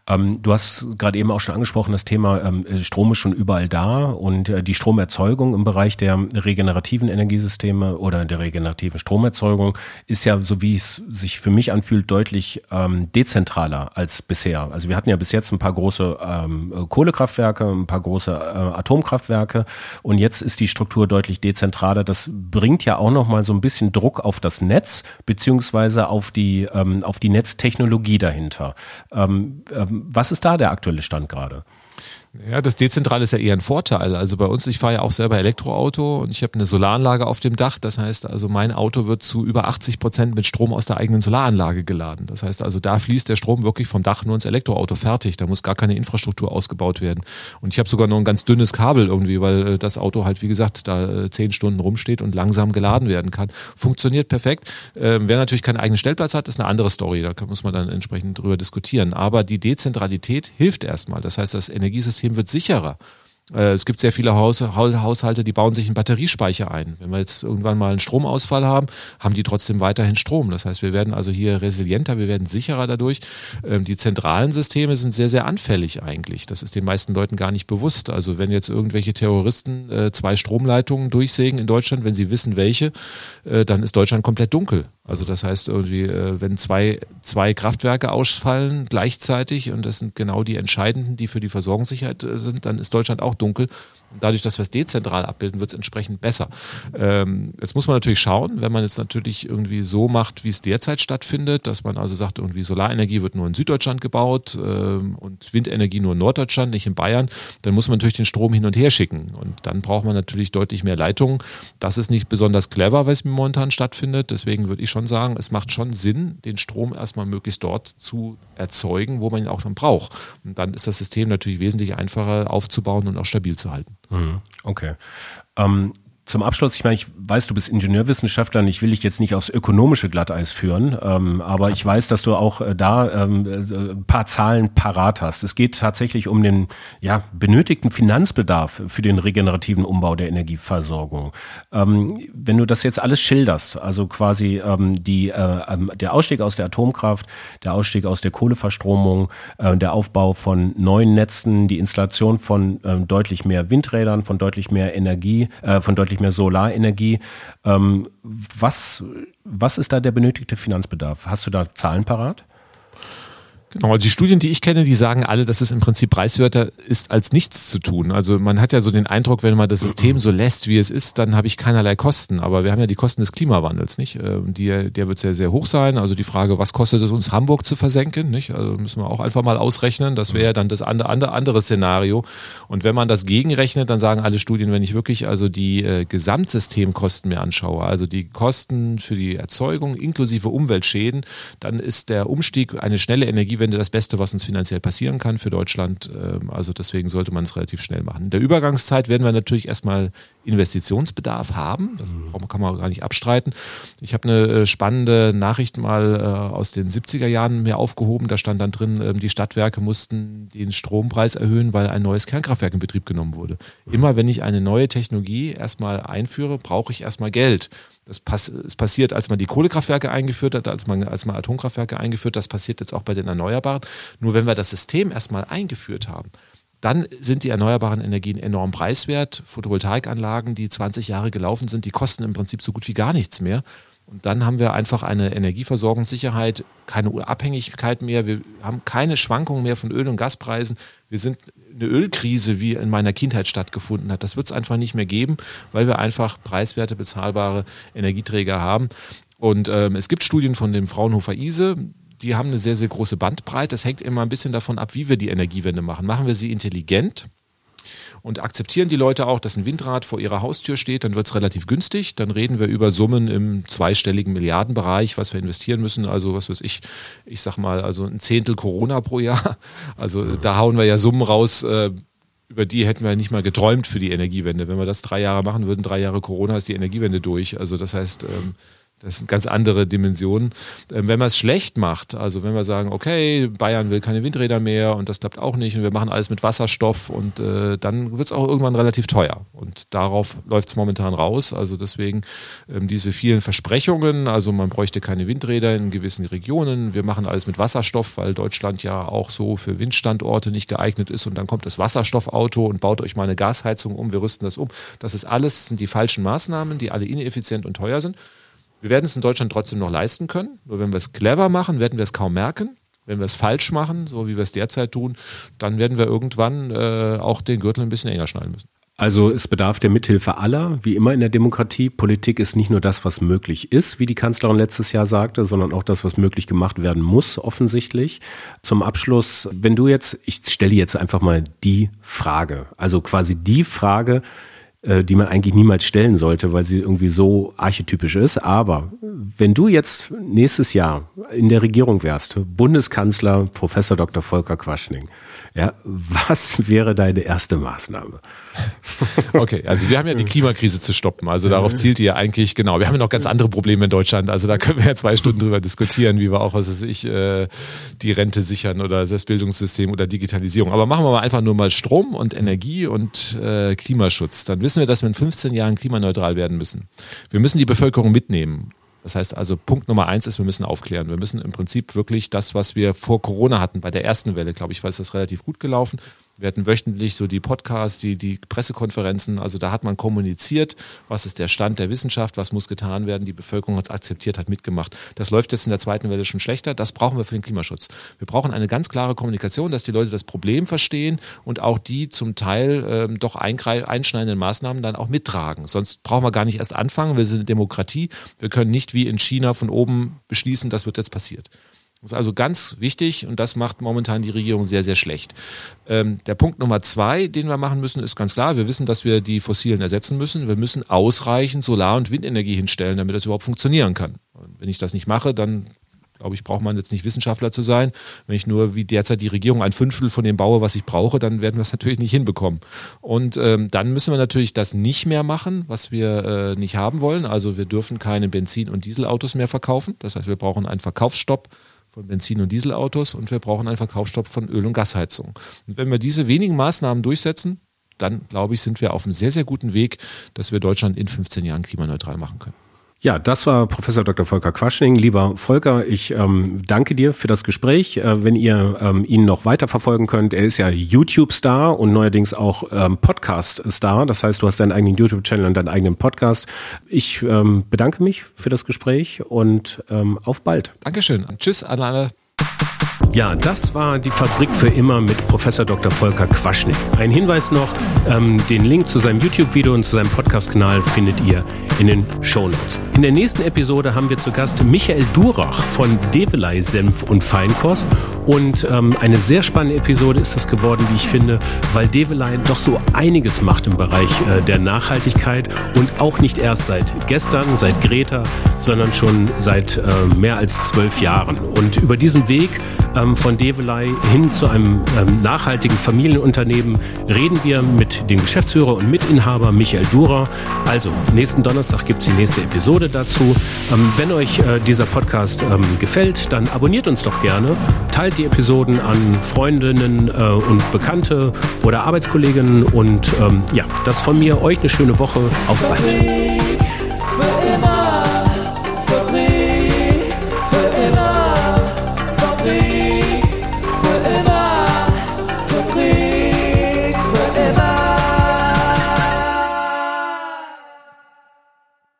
ähm, du hast gerade eben auch schon angesprochen, das Thema ähm, Strom ist schon überall da und äh, die Stromerzeugung im Bereich der regenerativen Energiesysteme oder der regenerativen Stromerzeugung ist ja, so wie es sich für mich anfühlt, deutlich ähm, dezentraler als bisher. Also wir hatten ja bis jetzt ein paar große ähm, Kohlekraftwerke, ein paar große äh, Atomkraftwerke und jetzt ist die Struktur deutlich dezentraler. Das bringt ja auch nochmal so ein bisschen Druck auf das Netz beziehungsweise auf die, ähm, auf die Netztechnologie dahinter. Ähm, ähm, was ist da der aktuelle Stand gerade? Ja, das Dezentrale ist ja eher ein Vorteil. Also bei uns, ich fahre ja auch selber Elektroauto und ich habe eine Solaranlage auf dem Dach. Das heißt also, mein Auto wird zu über 80 Prozent mit Strom aus der eigenen Solaranlage geladen. Das heißt also, da fließt der Strom wirklich vom Dach nur ins Elektroauto fertig. Da muss gar keine Infrastruktur ausgebaut werden. Und ich habe sogar noch ein ganz dünnes Kabel irgendwie, weil äh, das Auto halt, wie gesagt, da äh, zehn Stunden rumsteht und langsam geladen werden kann. Funktioniert perfekt. Ähm, wer natürlich keinen eigenen Stellplatz hat, ist eine andere Story. Da muss man dann entsprechend drüber diskutieren. Aber die Dezentralität hilft erstmal. Das heißt, das Energiesystem wird sicherer. Äh, es gibt sehr viele Haushalte, die bauen sich einen Batteriespeicher ein. Wenn wir jetzt irgendwann mal einen Stromausfall haben, haben die trotzdem weiterhin Strom. Das heißt, wir werden also hier resilienter, wir werden sicherer dadurch. Ähm, die zentralen Systeme sind sehr, sehr anfällig eigentlich. Das ist den meisten Leuten gar nicht bewusst. Also wenn jetzt irgendwelche Terroristen äh, zwei Stromleitungen durchsägen in Deutschland, wenn sie wissen welche, äh, dann ist Deutschland komplett dunkel. Also das heißt irgendwie, wenn zwei, zwei Kraftwerke ausfallen gleichzeitig und das sind genau die entscheidenden, die für die Versorgungssicherheit sind, dann ist Deutschland auch dunkel. Dadurch, dass wir es dezentral abbilden, wird es entsprechend besser. Ähm, jetzt muss man natürlich schauen, wenn man jetzt natürlich irgendwie so macht, wie es derzeit stattfindet, dass man also sagt, irgendwie Solarenergie wird nur in Süddeutschland gebaut ähm, und Windenergie nur in Norddeutschland, nicht in Bayern, dann muss man natürlich den Strom hin und her schicken. Und dann braucht man natürlich deutlich mehr Leitungen. Das ist nicht besonders clever, was momentan stattfindet. Deswegen würde ich schon sagen, es macht schon Sinn, den Strom erstmal möglichst dort zu erzeugen, wo man ihn auch dann braucht. Und dann ist das System natürlich wesentlich einfacher aufzubauen und auch stabil zu halten. Mhm. Okay. Ähm, zum Abschluss, ich meine, ich weiß, du bist Ingenieurwissenschaftler und ich will dich jetzt nicht aufs ökonomische Glatteis führen, ähm, aber ich weiß, dass du auch äh, da ähm, äh, ein paar Zahlen parat hast. Es geht tatsächlich um den ja, benötigten Finanzbedarf für den regenerativen Umbau der Energieversorgung. Ähm, wenn du das jetzt alles schilderst, also quasi ähm, die, äh, ähm, der Ausstieg aus der Atomkraft, der Ausstieg aus der Kohleverstromung, äh, der Aufbau von neuen Netzen, die Installation von äh, deutlich mehr Windrädern, von deutlich mehr Energie, äh, von deutlich mehr Solarenergie. Ähm, was, was ist da der benötigte Finanzbedarf? Hast du da Zahlen parat? Genau, die Studien, die ich kenne, die sagen alle, dass es im Prinzip preiswerter ist, als nichts zu tun. Also man hat ja so den Eindruck, wenn man das System so lässt, wie es ist, dann habe ich keinerlei Kosten. Aber wir haben ja die Kosten des Klimawandels, nicht? Ähm, die, der wird sehr, sehr hoch sein. Also die Frage, was kostet es uns, Hamburg zu versenken, nicht? Also müssen wir auch einfach mal ausrechnen. Das wäre ja dann das andere, andere, andere Szenario. Und wenn man das gegenrechnet, dann sagen alle Studien, wenn ich wirklich also die äh, Gesamtsystemkosten mir anschaue, also die Kosten für die Erzeugung inklusive Umweltschäden, dann ist der Umstieg eine schnelle Energie Energiewende das Beste, was uns finanziell passieren kann für Deutschland. Ähm, also deswegen sollte man es relativ schnell machen. In der Übergangszeit werden wir natürlich erstmal Investitionsbedarf haben. Das mhm. kann man auch gar nicht abstreiten. Ich habe eine äh, spannende Nachricht mal äh, aus den 70er Jahren mir aufgehoben. Da stand dann drin, ähm, die Stadtwerke mussten den Strompreis erhöhen, weil ein neues Kernkraftwerk in Betrieb genommen wurde. Mhm. Immer wenn ich eine neue Technologie erstmal einführe, brauche ich erstmal Geld. Das pass ist passiert, als man die Kohlekraftwerke eingeführt hat, als man, als man Atomkraftwerke eingeführt hat. Das passiert jetzt auch bei den Erneuerbaren. Nur wenn wir das System erstmal eingeführt haben, dann sind die erneuerbaren Energien enorm preiswert. Photovoltaikanlagen, die 20 Jahre gelaufen sind, die kosten im Prinzip so gut wie gar nichts mehr. Und dann haben wir einfach eine Energieversorgungssicherheit, keine Abhängigkeit mehr. Wir haben keine Schwankungen mehr von Öl- und Gaspreisen. Wir sind eine Ölkrise, wie in meiner Kindheit stattgefunden hat. Das wird es einfach nicht mehr geben, weil wir einfach preiswerte, bezahlbare Energieträger haben. Und ähm, es gibt Studien von dem Fraunhofer ISE, die haben eine sehr, sehr große Bandbreite. Das hängt immer ein bisschen davon ab, wie wir die Energiewende machen. Machen wir sie intelligent? Und akzeptieren die Leute auch, dass ein Windrad vor ihrer Haustür steht, dann wird es relativ günstig. Dann reden wir über Summen im zweistelligen Milliardenbereich, was wir investieren müssen. Also was weiß ich, ich sag mal, also ein Zehntel Corona pro Jahr. Also da hauen wir ja Summen raus. Äh, über die hätten wir nicht mal geträumt für die Energiewende. Wenn wir das drei Jahre machen würden, drei Jahre Corona ist die Energiewende durch. Also das heißt, ähm, das sind ganz andere Dimensionen. Ähm, wenn man es schlecht macht, also wenn wir sagen, okay, Bayern will keine Windräder mehr und das klappt auch nicht und wir machen alles mit Wasserstoff und äh, dann wird es auch irgendwann relativ teuer. Und darauf läuft es momentan raus. Also deswegen ähm, diese vielen Versprechungen, also man bräuchte keine Windräder in gewissen Regionen, wir machen alles mit Wasserstoff, weil Deutschland ja auch so für Windstandorte nicht geeignet ist und dann kommt das Wasserstoffauto und baut euch mal eine Gasheizung um, wir rüsten das um. Das ist alles, sind die falschen Maßnahmen, die alle ineffizient und teuer sind. Wir werden es in Deutschland trotzdem noch leisten können. Nur wenn wir es clever machen, werden wir es kaum merken. Wenn wir es falsch machen, so wie wir es derzeit tun, dann werden wir irgendwann äh, auch den Gürtel ein bisschen enger schneiden müssen. Also es bedarf der Mithilfe aller, wie immer in der Demokratie. Politik ist nicht nur das, was möglich ist, wie die Kanzlerin letztes Jahr sagte, sondern auch das, was möglich gemacht werden muss, offensichtlich. Zum Abschluss, wenn du jetzt, ich stelle jetzt einfach mal die Frage, also quasi die Frage, die man eigentlich niemals stellen sollte, weil sie irgendwie so archetypisch ist. Aber wenn du jetzt nächstes Jahr in der Regierung wärst, Bundeskanzler Professor Dr. Volker Quaschning, ja, was wäre deine erste Maßnahme? Okay, also wir haben ja die Klimakrise zu stoppen. Also darauf zielt ihr eigentlich, genau. Wir haben ja noch ganz andere Probleme in Deutschland. Also da können wir ja zwei Stunden drüber diskutieren, wie wir auch, was weiß ich, äh, die Rente sichern oder das Bildungssystem oder Digitalisierung. Aber machen wir mal einfach nur mal Strom und Energie und äh, Klimaschutz. Dann wissen wir, dass wir in 15 Jahren klimaneutral werden müssen. Wir müssen die Bevölkerung mitnehmen. Das heißt also, Punkt Nummer eins ist, wir müssen aufklären. Wir müssen im Prinzip wirklich das, was wir vor Corona hatten, bei der ersten Welle, glaube ich, war es das relativ gut gelaufen. Wir hatten wöchentlich so die Podcasts, die, die Pressekonferenzen. Also da hat man kommuniziert, was ist der Stand der Wissenschaft, was muss getan werden. Die Bevölkerung hat es akzeptiert, hat mitgemacht. Das läuft jetzt in der zweiten Welle schon schlechter. Das brauchen wir für den Klimaschutz. Wir brauchen eine ganz klare Kommunikation, dass die Leute das Problem verstehen und auch die zum Teil ähm, doch einschneidenden Maßnahmen dann auch mittragen. Sonst brauchen wir gar nicht erst anfangen. Wir sind eine Demokratie. Wir können nicht wie in China von oben beschließen, das wird jetzt passiert. Das ist also ganz wichtig und das macht momentan die Regierung sehr, sehr schlecht. Ähm, der Punkt Nummer zwei, den wir machen müssen, ist ganz klar. Wir wissen, dass wir die fossilen ersetzen müssen. Wir müssen ausreichend Solar- und Windenergie hinstellen, damit das überhaupt funktionieren kann. Und wenn ich das nicht mache, dann glaube ich, braucht man jetzt nicht Wissenschaftler zu sein. Wenn ich nur wie derzeit die Regierung ein Fünftel von dem baue, was ich brauche, dann werden wir es natürlich nicht hinbekommen. Und ähm, dann müssen wir natürlich das nicht mehr machen, was wir äh, nicht haben wollen. Also wir dürfen keine Benzin- und Dieselautos mehr verkaufen. Das heißt, wir brauchen einen Verkaufsstopp von Benzin- und Dieselautos und wir brauchen einen Verkaufsstopp von Öl- und Gasheizung. Und wenn wir diese wenigen Maßnahmen durchsetzen, dann glaube ich, sind wir auf einem sehr, sehr guten Weg, dass wir Deutschland in 15 Jahren klimaneutral machen können. Ja, das war Professor Dr. Volker Quaschning. Lieber Volker, ich ähm, danke dir für das Gespräch. Äh, wenn ihr ähm, ihn noch weiter verfolgen könnt, er ist ja YouTube-Star und neuerdings auch ähm, Podcast-Star. Das heißt, du hast deinen eigenen YouTube-Channel und deinen eigenen Podcast. Ich ähm, bedanke mich für das Gespräch und ähm, auf bald. Dankeschön. Tschüss an alle. Ja, das war die Fabrik für immer mit Professor Dr. Volker Quaschnik. Ein Hinweis noch, ähm, den Link zu seinem YouTube-Video und zu seinem Podcast-Kanal findet ihr in den Show Notes. In der nächsten Episode haben wir zu Gast Michael Durach von Develei Senf und Feinkost und ähm, eine sehr spannende Episode ist das geworden, wie ich finde, weil Develei doch so einiges macht im Bereich äh, der Nachhaltigkeit und auch nicht erst seit gestern, seit Greta, sondern schon seit äh, mehr als zwölf Jahren. Und über diesen Weg ähm, von Develei hin zu einem ähm, nachhaltigen Familienunternehmen reden wir mit dem Geschäftsführer und Mitinhaber Michael Durer. Also, nächsten Donnerstag gibt es die nächste Episode dazu. Ähm, wenn euch äh, dieser Podcast ähm, gefällt, dann abonniert uns doch gerne, teilt die Episoden an Freundinnen äh, und Bekannte oder Arbeitskolleginnen und ähm, ja, das von mir. Euch eine schöne Woche. Auf bald.